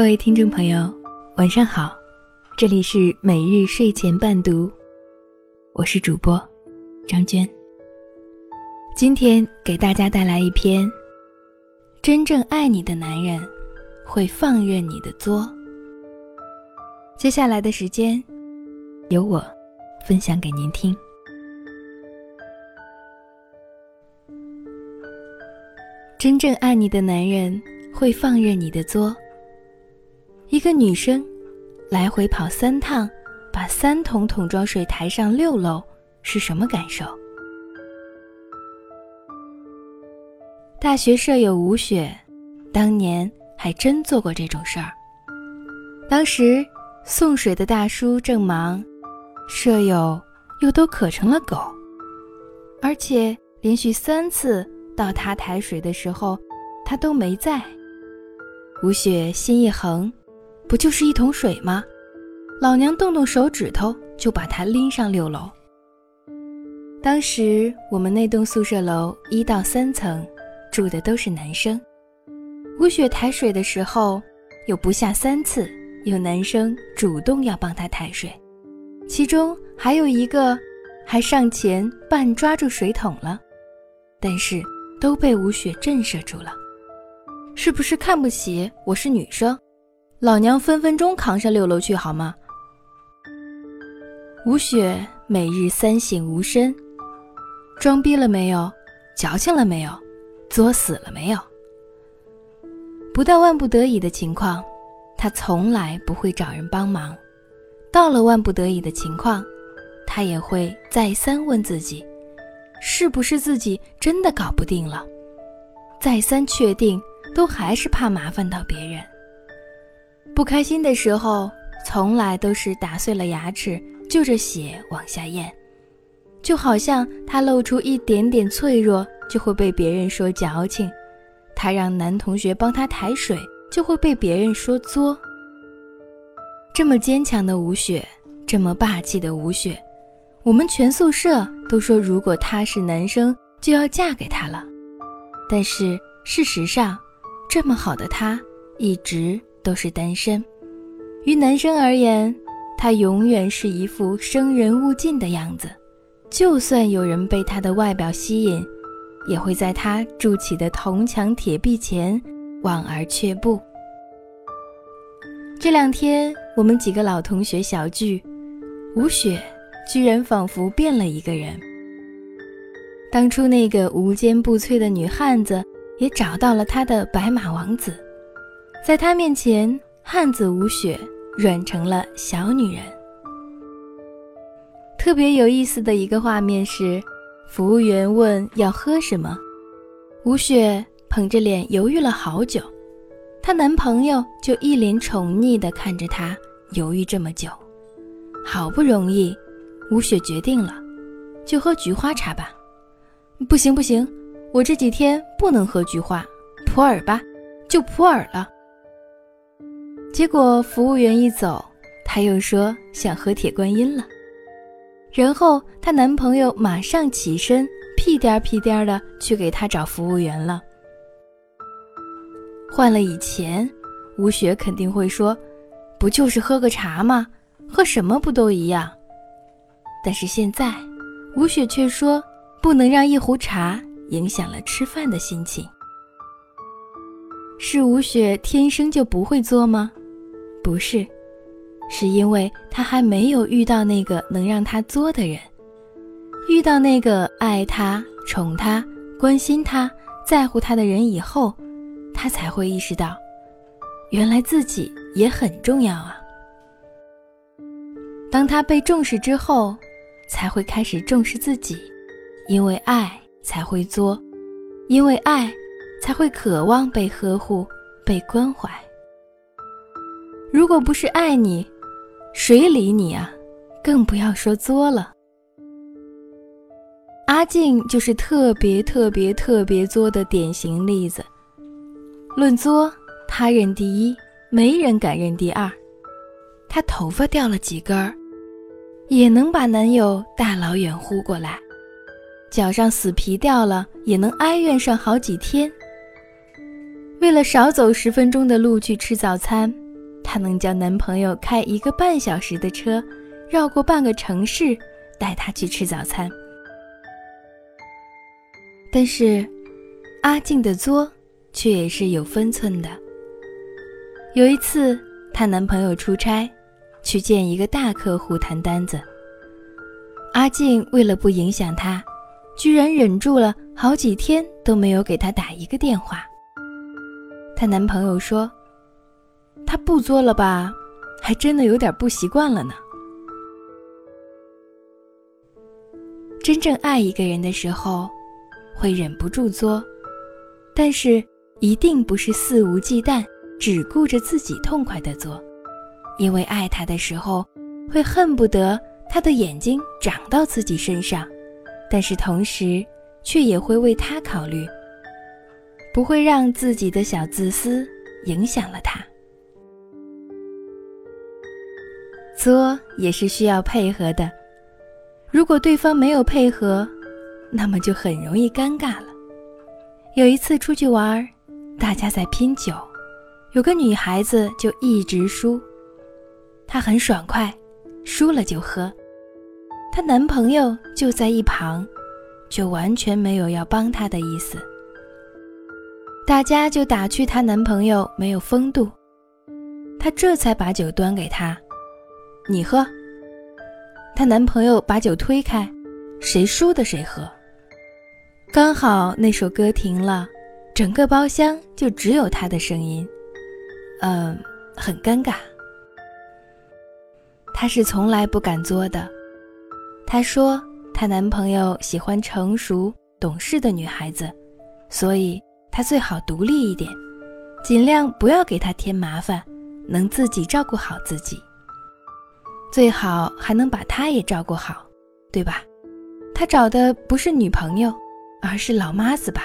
各位听众朋友，晚上好，这里是每日睡前伴读，我是主播张娟。今天给大家带来一篇：真正爱你的男人会放任你的作。接下来的时间，由我分享给您听。真正爱你的男人会放任你的作。一个女生来回跑三趟，把三桶桶装水抬上六楼，是什么感受？大学舍友吴雪，当年还真做过这种事儿。当时送水的大叔正忙，舍友又都渴成了狗，而且连续三次到他抬水的时候，他都没在。吴雪心一横。不就是一桶水吗？老娘动动手指头就把它拎上六楼。当时我们那栋宿舍楼一到三层，住的都是男生。吴雪抬水的时候，有不下三次有男生主动要帮她抬水，其中还有一个还上前半抓住水桶了，但是都被吴雪震慑住了。是不是看不起我是女生？老娘分分钟扛上六楼去好吗？吴雪每日三省吾身：装逼了没有？矫情了没有？作死了没有？不到万不得已的情况，他从来不会找人帮忙；到了万不得已的情况，他也会再三问自己：是不是自己真的搞不定了？再三确定，都还是怕麻烦到别人。不开心的时候，从来都是打碎了牙齿，就着血往下咽，就好像他露出一点点脆弱，就会被别人说矫情；他让男同学帮他抬水，就会被别人说作。这么坚强的吴雪，这么霸气的吴雪，我们全宿舍都说，如果他是男生，就要嫁给他了。但是事实上，这么好的他，一直。都是单身，于男生而言，他永远是一副生人勿近的样子。就算有人被他的外表吸引，也会在他筑起的铜墙铁壁前望而却步。这两天，我们几个老同学小聚，吴雪居然仿佛变了一个人。当初那个无坚不摧的女汉子，也找到了她的白马王子。在他面前，汉子吴雪软成了小女人。特别有意思的一个画面是，服务员问要喝什么，吴雪捧着脸犹豫了好久，她男朋友就一脸宠溺地看着她犹豫这么久，好不容易，吴雪决定了，就喝菊花茶吧。不行不行，我这几天不能喝菊花，普洱吧，就普洱了。结果服务员一走，她又说想喝铁观音了。然后她男朋友马上起身，屁颠儿屁颠儿的去给她找服务员了。换了以前，吴雪肯定会说：“不就是喝个茶吗？喝什么不都一样？”但是现在，吴雪却说：“不能让一壶茶影响了吃饭的心情。”是吴雪天生就不会做吗？不是，是因为他还没有遇到那个能让他作的人，遇到那个爱他、宠他、关心他、在乎他的人以后，他才会意识到，原来自己也很重要啊。当他被重视之后，才会开始重视自己，因为爱才会作，因为爱才会渴望被呵护、被关怀。如果不是爱你，谁理你啊？更不要说作了。阿静就是特别特别特别作的典型例子。论作，他认第一，没人敢认第二。她头发掉了几根儿，也能把男友大老远呼过来；脚上死皮掉了，也能哀怨上好几天。为了少走十分钟的路去吃早餐。她能叫男朋友开一个半小时的车，绕过半个城市，带她去吃早餐。但是，阿静的作却也是有分寸的。有一次，她男朋友出差，去见一个大客户谈单子。阿静为了不影响他，居然忍住了好几天都没有给他打一个电话。她男朋友说：“他不作了吧？还真的有点不习惯了呢。”真正爱一个人的时候，会忍不住作，但是一定不是肆无忌惮、只顾着自己痛快的作，因为爱他的时候，会恨不得他的眼睛长到自己身上，但是同时却也会为他考虑。不会让自己的小自私影响了他。作也是需要配合的，如果对方没有配合，那么就很容易尴尬了。有一次出去玩，大家在拼酒，有个女孩子就一直输，她很爽快，输了就喝，她男朋友就在一旁，却完全没有要帮她的意思。大家就打趣她男朋友没有风度，她这才把酒端给他，你喝。她男朋友把酒推开，谁输的谁喝。刚好那首歌停了，整个包厢就只有她的声音，嗯，很尴尬。她是从来不敢作的，她说她男朋友喜欢成熟懂事的女孩子，所以。她最好独立一点，尽量不要给他添麻烦，能自己照顾好自己。最好还能把他也照顾好，对吧？他找的不是女朋友，而是老妈子吧？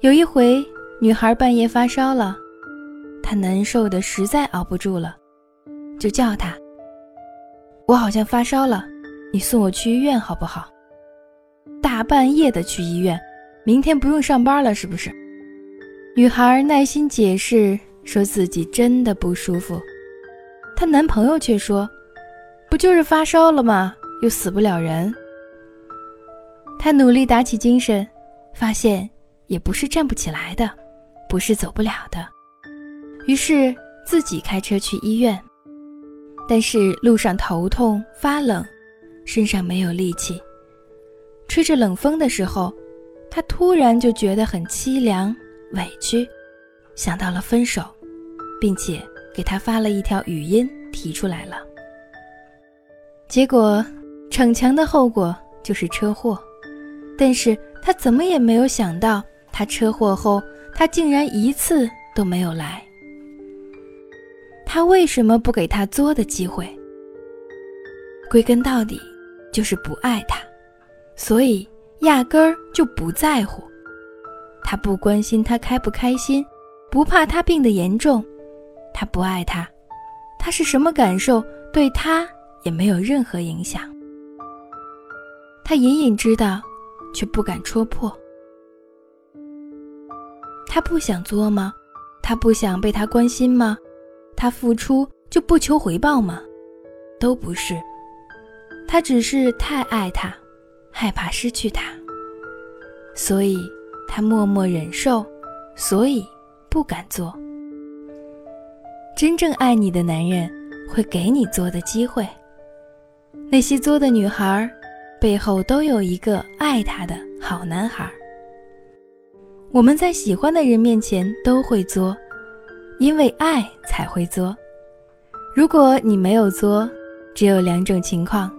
有一回，女孩半夜发烧了，她难受的实在熬不住了，就叫他：“我好像发烧了，你送我去医院好不好？”大半夜的去医院。明天不用上班了，是不是？女孩耐心解释，说自己真的不舒服。她男朋友却说：“不就是发烧了吗？又死不了人。”她努力打起精神，发现也不是站不起来的，不是走不了的。于是自己开车去医院，但是路上头痛发冷，身上没有力气，吹着冷风的时候。她突然就觉得很凄凉、委屈，想到了分手，并且给他发了一条语音提出来了。结果逞强的后果就是车祸，但是他怎么也没有想到，他车祸后他竟然一次都没有来。他为什么不给他作的机会？归根到底，就是不爱他，所以。压根儿就不在乎，他不关心他开不开心，不怕他病得严重，他不爱他，他是什么感受对他也没有任何影响。他隐隐知道，却不敢戳破。他不想作吗？他不想被他关心吗？他付出就不求回报吗？都不是，他只是太爱他。害怕失去他，所以他默默忍受，所以不敢做。真正爱你的男人会给你做的机会。那些作的女孩，背后都有一个爱她的好男孩。我们在喜欢的人面前都会作，因为爱才会作。如果你没有作，只有两种情况，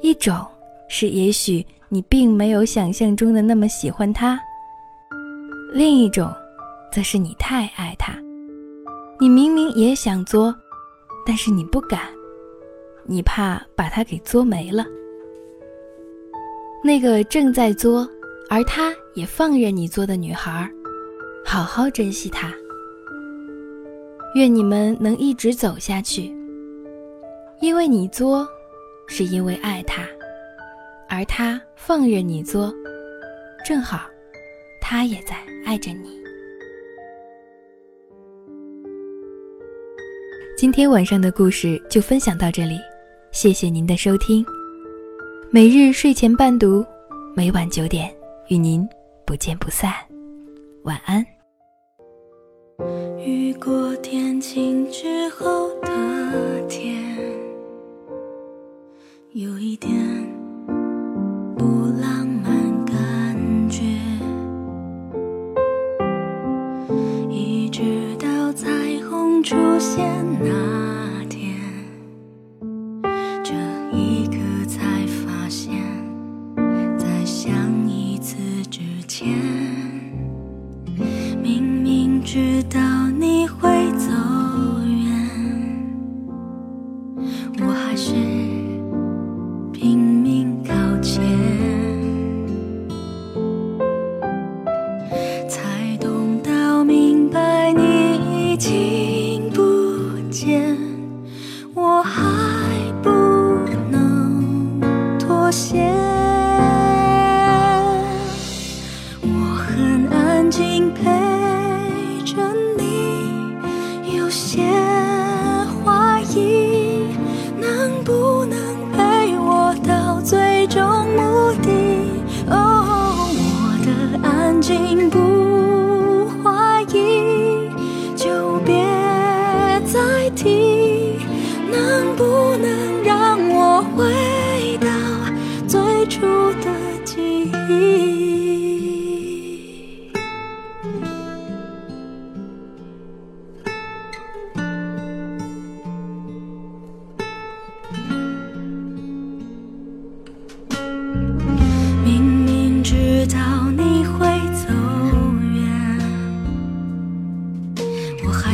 一种。是，也许你并没有想象中的那么喜欢他。另一种，则是你太爱他，你明明也想作，但是你不敢，你怕把他给作没了。那个正在作，而他也放任你作的女孩，好好珍惜她。愿你们能一直走下去，因为你作，是因为爱他。而他放任你作，正好，他也在爱着你。今天晚上的故事就分享到这里，谢谢您的收听。每日睡前伴读，每晚九点与您不见不散。晚安。雨过天晴之后的天，有一点前，明明知道你会走远，我还是拼命靠前，才懂到明白你已经不见，我还不能妥协。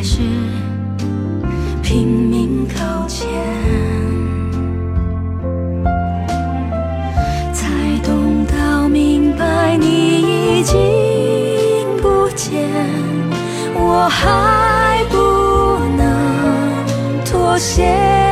是拼命靠前，才懂到明白你已经不见，我还不能妥协。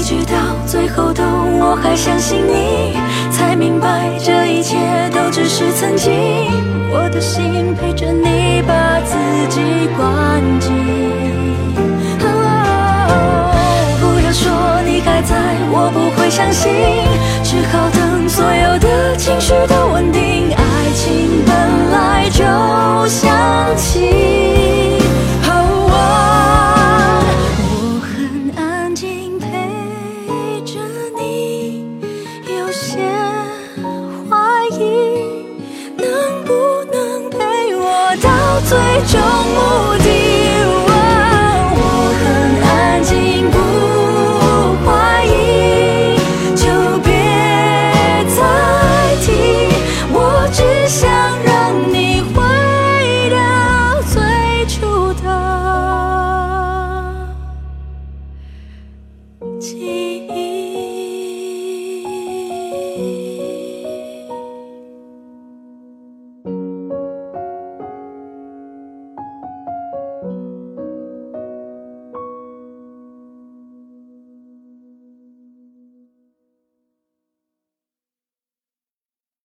一直到最后都我还相信你，才明白这一切都只是曾经。我的心陪着你，把自己关紧。不要说你还在，我不会相信，只好等所有的情绪都稳定。爱情本来就像气。